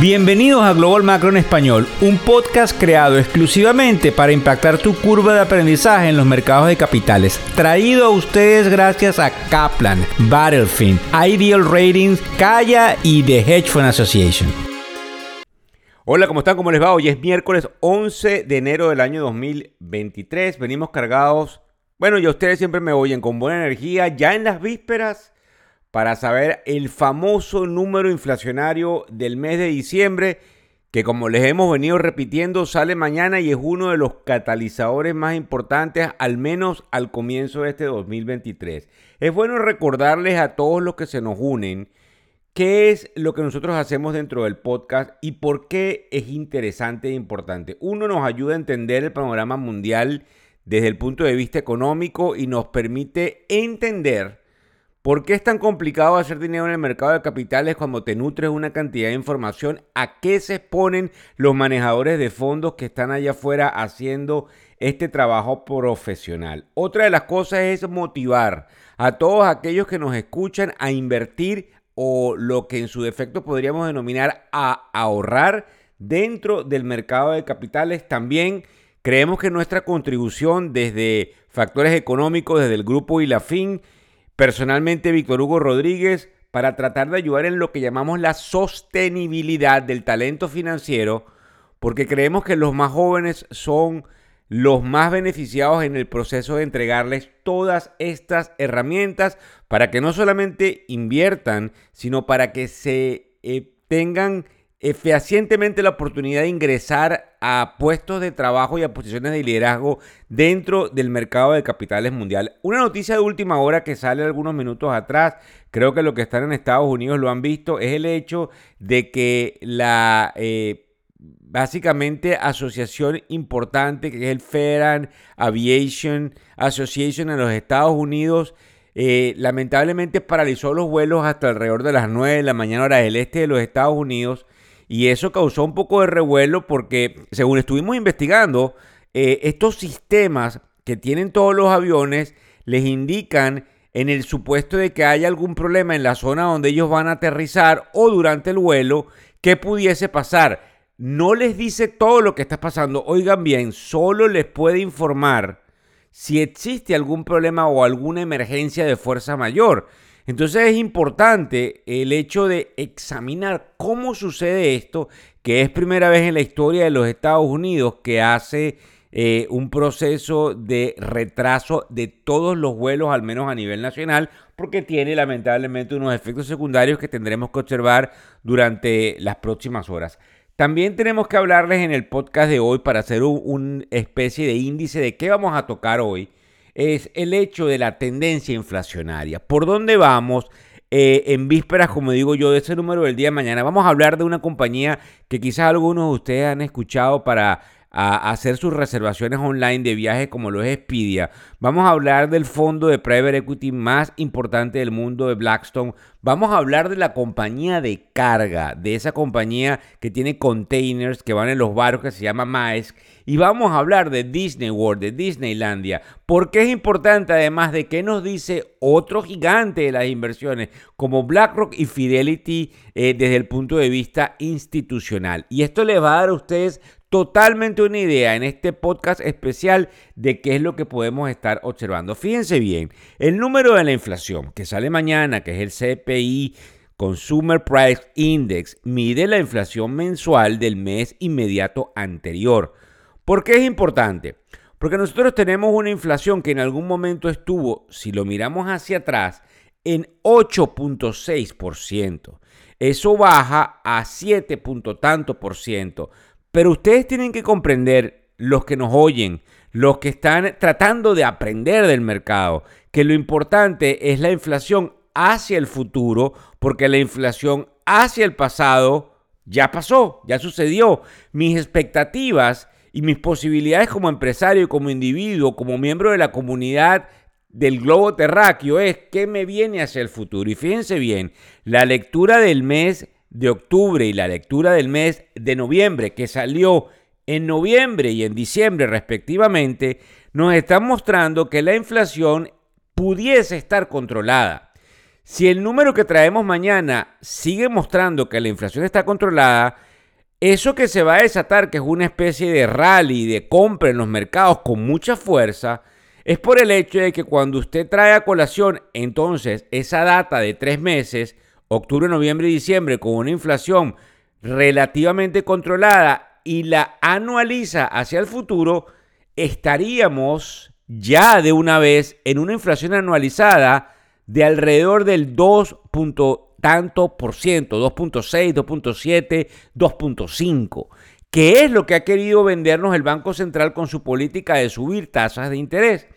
Bienvenidos a Global Macro en Español, un podcast creado exclusivamente para impactar tu curva de aprendizaje en los mercados de capitales. Traído a ustedes gracias a Kaplan, Battlefield, Ideal Ratings, Kaya y The Hedge Fund Association. Hola, ¿cómo están? ¿Cómo les va? Hoy es miércoles 11 de enero del año 2023. Venimos cargados. Bueno, ya ustedes siempre me oyen con buena energía. Ya en las vísperas para saber el famoso número inflacionario del mes de diciembre, que como les hemos venido repitiendo, sale mañana y es uno de los catalizadores más importantes, al menos al comienzo de este 2023. Es bueno recordarles a todos los que se nos unen qué es lo que nosotros hacemos dentro del podcast y por qué es interesante e importante. Uno nos ayuda a entender el panorama mundial desde el punto de vista económico y nos permite entender ¿Por qué es tan complicado hacer dinero en el mercado de capitales cuando te nutres una cantidad de información? ¿A qué se exponen los manejadores de fondos que están allá afuera haciendo este trabajo profesional? Otra de las cosas es motivar a todos aquellos que nos escuchan a invertir o lo que en su defecto podríamos denominar a ahorrar dentro del mercado de capitales. También creemos que nuestra contribución desde factores económicos, desde el grupo y la fin, Personalmente, Víctor Hugo Rodríguez, para tratar de ayudar en lo que llamamos la sostenibilidad del talento financiero, porque creemos que los más jóvenes son los más beneficiados en el proceso de entregarles todas estas herramientas para que no solamente inviertan, sino para que se eh, tengan fehacientemente la oportunidad de ingresar a puestos de trabajo y a posiciones de liderazgo dentro del mercado de capitales mundial. Una noticia de última hora que sale algunos minutos atrás, creo que lo que están en Estados Unidos lo han visto, es el hecho de que la... Eh, básicamente asociación importante que es el Federal Aviation Association en los Estados Unidos eh, lamentablemente paralizó los vuelos hasta alrededor de las 9 de la mañana hora del este de los Estados Unidos y eso causó un poco de revuelo porque, según estuvimos investigando, eh, estos sistemas que tienen todos los aviones les indican en el supuesto de que haya algún problema en la zona donde ellos van a aterrizar o durante el vuelo, ¿qué pudiese pasar? No les dice todo lo que está pasando. Oigan bien, solo les puede informar si existe algún problema o alguna emergencia de fuerza mayor. Entonces es importante el hecho de examinar cómo sucede esto, que es primera vez en la historia de los Estados Unidos que hace eh, un proceso de retraso de todos los vuelos, al menos a nivel nacional, porque tiene lamentablemente unos efectos secundarios que tendremos que observar durante las próximas horas. También tenemos que hablarles en el podcast de hoy para hacer una especie de índice de qué vamos a tocar hoy es el hecho de la tendencia inflacionaria. ¿Por dónde vamos? Eh, en vísperas, como digo yo, de ese número del día de mañana, vamos a hablar de una compañía que quizás algunos de ustedes han escuchado para hacer sus reservaciones online de viajes como lo es Expedia. Vamos a hablar del fondo de private equity más importante del mundo de Blackstone. Vamos a hablar de la compañía de carga, de esa compañía que tiene containers que van en los barcos que se llama Maersk y vamos a hablar de Disney World, de Disneylandia, porque es importante además de qué nos dice otro gigante de las inversiones como BlackRock y Fidelity eh, desde el punto de vista institucional. Y esto les va a dar a ustedes totalmente una idea en este podcast especial de qué es lo que podemos estar observando. Fíjense bien, el número de la inflación que sale mañana, que es el CPI, Consumer Price Index, mide la inflación mensual del mes inmediato anterior. ¿Por qué es importante? Porque nosotros tenemos una inflación que en algún momento estuvo, si lo miramos hacia atrás, en 8.6%. Eso baja a 7. tanto por ciento. Pero ustedes tienen que comprender, los que nos oyen, los que están tratando de aprender del mercado, que lo importante es la inflación hacia el futuro, porque la inflación hacia el pasado ya pasó, ya sucedió. Mis expectativas y mis posibilidades como empresario, como individuo, como miembro de la comunidad del globo terráqueo es qué me viene hacia el futuro. Y fíjense bien, la lectura del mes de octubre y la lectura del mes de noviembre, que salió en noviembre y en diciembre respectivamente, nos están mostrando que la inflación pudiese estar controlada. Si el número que traemos mañana sigue mostrando que la inflación está controlada, Eso que se va a desatar, que es una especie de rally, de compra en los mercados con mucha fuerza, es por el hecho de que cuando usted trae a colación entonces esa data de tres meses, octubre, noviembre y diciembre, con una inflación relativamente controlada y la anualiza hacia el futuro, estaríamos ya de una vez en una inflación anualizada de alrededor del 2. tanto por ciento, 2.6, 2.7, 2.5, que es lo que ha querido vendernos el Banco Central con su política de subir tasas de interés.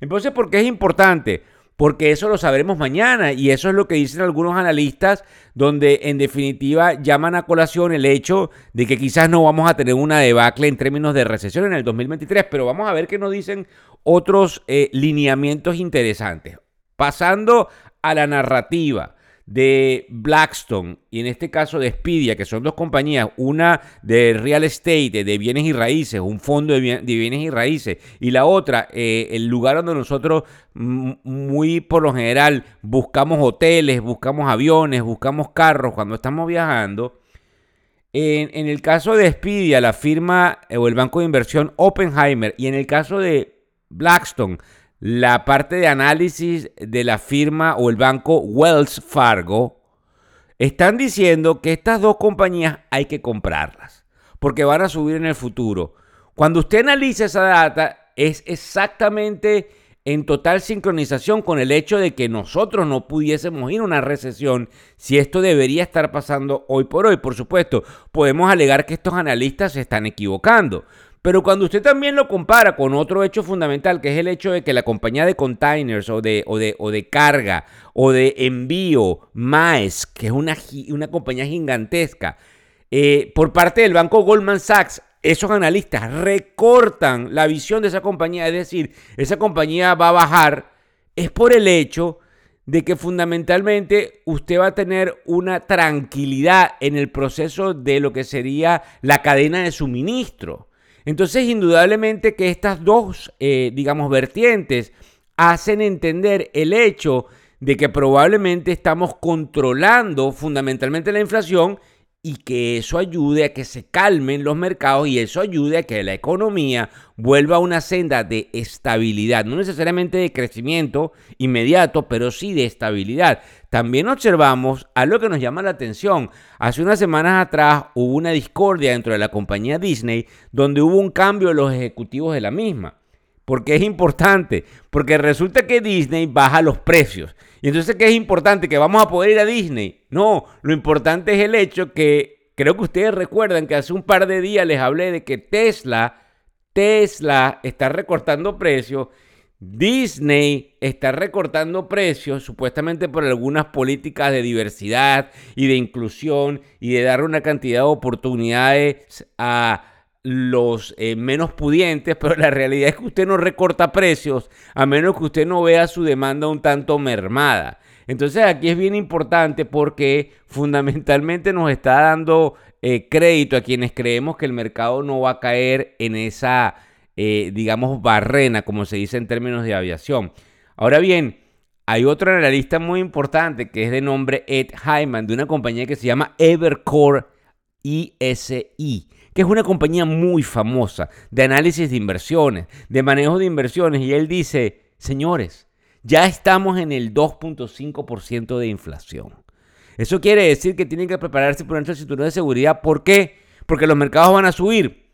Entonces, ¿por qué es importante? Porque eso lo sabremos mañana. Y eso es lo que dicen algunos analistas, donde en definitiva llaman a colación el hecho de que quizás no vamos a tener una debacle en términos de recesión en el 2023, pero vamos a ver qué nos dicen otros eh, lineamientos interesantes. Pasando a la narrativa de Blackstone y en este caso de Spedia, que son dos compañías, una de real estate, de bienes y raíces, un fondo de, bienes y raíces, y la otra, eh, el lugar donde nosotros muy por lo general buscamos hoteles, buscamos aviones, buscamos carros cuando estamos viajando. En, el caso de Spedia, la firma o el banco de inversión Oppenheimer, y en el caso de Blackstone, la parte de análisis de la firma o el banco Wells Fargo, están diciendo que estas dos compañías hay que comprarlas porque van a subir en el futuro. Cuando usted analiza esa data, es exactamente en total sincronización con el hecho de que nosotros no pudiésemos ir a una recesión si esto debería estar pasando hoy por hoy. Por supuesto, podemos alegar que estos analistas se están equivocando, pero cuando usted también lo compara con otro hecho fundamental, que es el hecho de que la compañía de containers o de, o de, o de carga o de envío, Maersk, que es una, una compañía gigantesca, eh, por parte del banco Goldman Sachs, esos analistas recortan la visión de esa compañía, es decir, esa compañía va a bajar, es por el hecho de que fundamentalmente usted va a tener una tranquilidad en el proceso de lo que sería la cadena de suministro. Entonces, indudablemente que estas dos, eh, digamos, vertientes hacen entender el hecho de que probablemente estamos controlando fundamentalmente la inflación y que eso ayude a que se calmen los mercados y eso ayude a que la economía vuelva a una senda de estabilidad, no necesariamente de crecimiento inmediato, pero sí de estabilidad. También observamos algo que nos llama la atención. Hace unas semanas atrás hubo una discordia dentro de la compañía Disney donde hubo un cambio de los ejecutivos de la misma. ¿Por qué es importante? Porque resulta que Disney baja los precios. Y entonces, ¿qué es importante? ¿Que vamos a poder ir a Disney? No, lo importante es el hecho que creo que ustedes recuerdan que hace un par de días les hablé de que Tesla, Tesla está recortando precios. Disney está recortando precios supuestamente por algunas políticas de diversidad y de inclusión y de dar una cantidad de oportunidades a los eh, menos pudientes, pero la realidad es que usted no recorta precios a menos que usted no vea su demanda un tanto mermada. Entonces aquí es bien importante porque fundamentalmente nos está dando eh, crédito a quienes creemos que el mercado no va a caer en esa, eh, digamos, barrena, como se dice en términos de aviación. Ahora bien, hay otro analista muy importante que es de nombre Ed Hyman, de una compañía que se llama Evercore ISI que es una compañía muy famosa de análisis de inversiones, de manejo de inversiones, y él dice, señores, ya estamos en el 2.5% de inflación. Eso quiere decir que tienen que prepararse por nuestra cinturón de seguridad. ¿Por qué? Porque los mercados van a subir.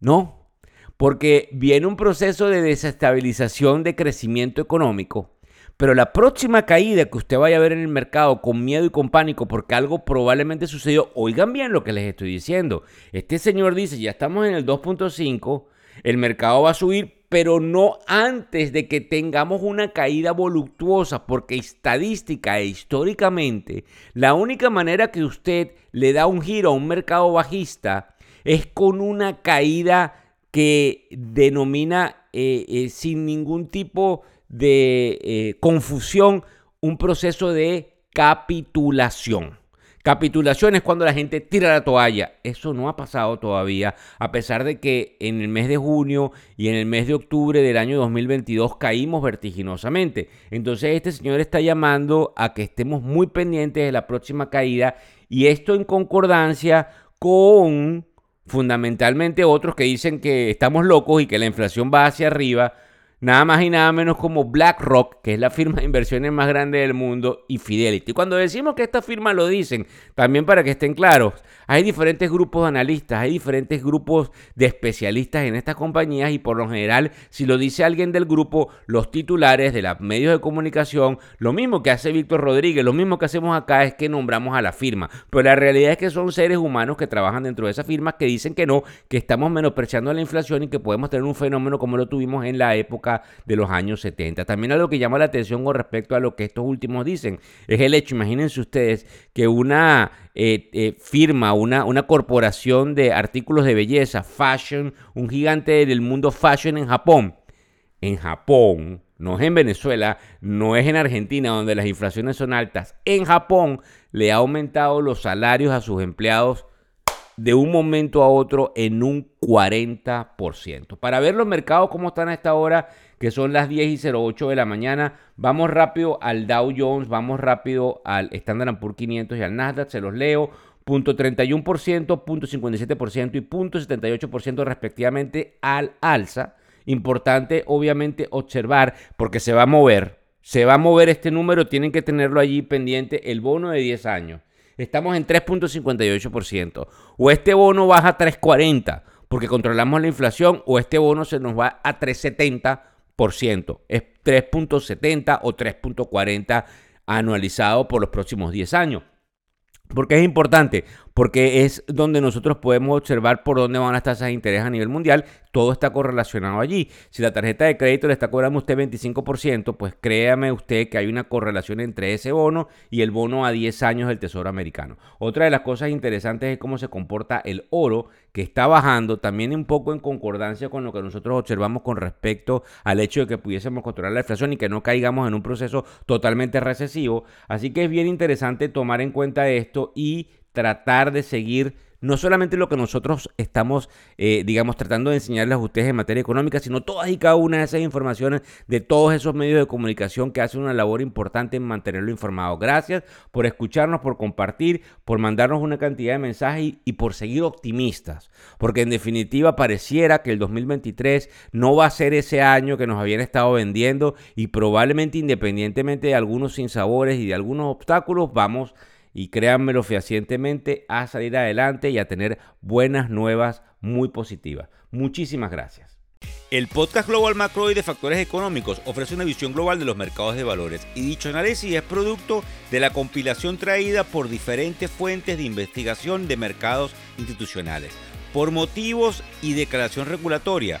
No, porque viene un proceso de desestabilización de crecimiento económico pero la próxima caída que usted vaya a ver en el mercado con miedo y con pánico porque algo probablemente sucedió, oigan bien lo que les estoy diciendo. Este señor dice, ya estamos en el 2.5, el mercado va a subir, pero no antes de que tengamos una caída voluptuosa, porque estadística e históricamente, la única manera que usted le da un giro a un mercado bajista es con una caída que denomina eh, eh, sin ningún tipo de eh, confusión un proceso de capitulación. Capitulación es cuando la gente tira la toalla. Eso no ha pasado todavía, a pesar de que en el mes de junio y en el mes de octubre del año 2022 caímos vertiginosamente. Entonces este señor está llamando a que estemos muy pendientes de la próxima caída y esto en concordancia con fundamentalmente otros que dicen que estamos locos y que la inflación va hacia arriba nada más y nada menos como BlackRock, que es la firma de inversiones más grande del mundo, y Fidelity. Cuando decimos que estas firmas lo dicen, también para que estén claros, hay diferentes grupos de analistas, hay diferentes grupos de especialistas en estas compañías y por lo general, si lo dice alguien del grupo, los titulares de los medios de comunicación, lo mismo que hace Víctor Rodríguez, lo mismo que hacemos acá es que nombramos a la firma. Pero la realidad es que son seres humanos que trabajan dentro de esas firmas que dicen que no, que estamos menospreciando la inflación y que podemos tener un fenómeno como lo tuvimos en la época de los años 70. También algo que llama la atención con respecto a lo que estos últimos dicen es el hecho, imagínense ustedes, que una eh, eh, firma, una, una corporación de artículos de belleza, fashion, un gigante del mundo fashion en Japón, en Japón, no es en Venezuela, no es en Argentina donde las inflaciones son altas, en Japón le ha aumentado los salarios a sus empleados de un momento a otro en un 40%. Para ver los mercados cómo están a esta hora, que son las 10 y 08 de la mañana, vamos rápido al Dow Jones, vamos rápido al Standard Poor's 500 y al Nasdaq, se los leo. Punto 31%, punto 57% y punto 78% respectivamente al alza. Importante obviamente observar porque se va a mover. Se va a mover este número, tienen que tenerlo allí pendiente el bono de 10 años estamos en 3.58%. O este bono baja a 3.40% porque controlamos la inflación, o este bono se nos va a 3.70%. Es 3.70 o 3.40 anualizado por los próximos 10 años. Porque es importante, porque es donde nosotros podemos observar por dónde van las tasas de interés a nivel mundial. Todo está correlacionado allí. Si la tarjeta de crédito le está cobrando a usted 25%, pues créame usted que hay una correlación entre ese bono y el bono a 10 años del Tesoro americano. Otra de las cosas interesantes es cómo se comporta el oro, que está bajando también un poco en concordancia con lo que nosotros observamos con respecto al hecho de que pudiésemos controlar la inflación y que no caigamos en un proceso totalmente recesivo. Así que es bien interesante tomar en cuenta esto y tratar de seguir no solamente lo que nosotros estamos, eh, digamos, tratando de enseñarles a ustedes en materia económica, sino todas y cada una de esas informaciones de todos esos medios de comunicación que hacen una labor importante en mantenerlo informado. Gracias por escucharnos, por compartir, por mandarnos una cantidad de mensajes y, y por seguir optimistas, porque en definitiva pareciera que el 2023 no va a ser ese año que nos habían estado vendiendo y probablemente independientemente de algunos sinsabores y de algunos obstáculos, vamos a y créanmelo fehacientemente a salir adelante y a tener buenas nuevas muy positivas. Muchísimas gracias. El podcast Global Macro y de Factores Económicos ofrece una visión global de los mercados de valores y dicho análisis es producto de la compilación traída por diferentes fuentes de investigación de mercados institucionales. Por motivos y declaración regulatoria,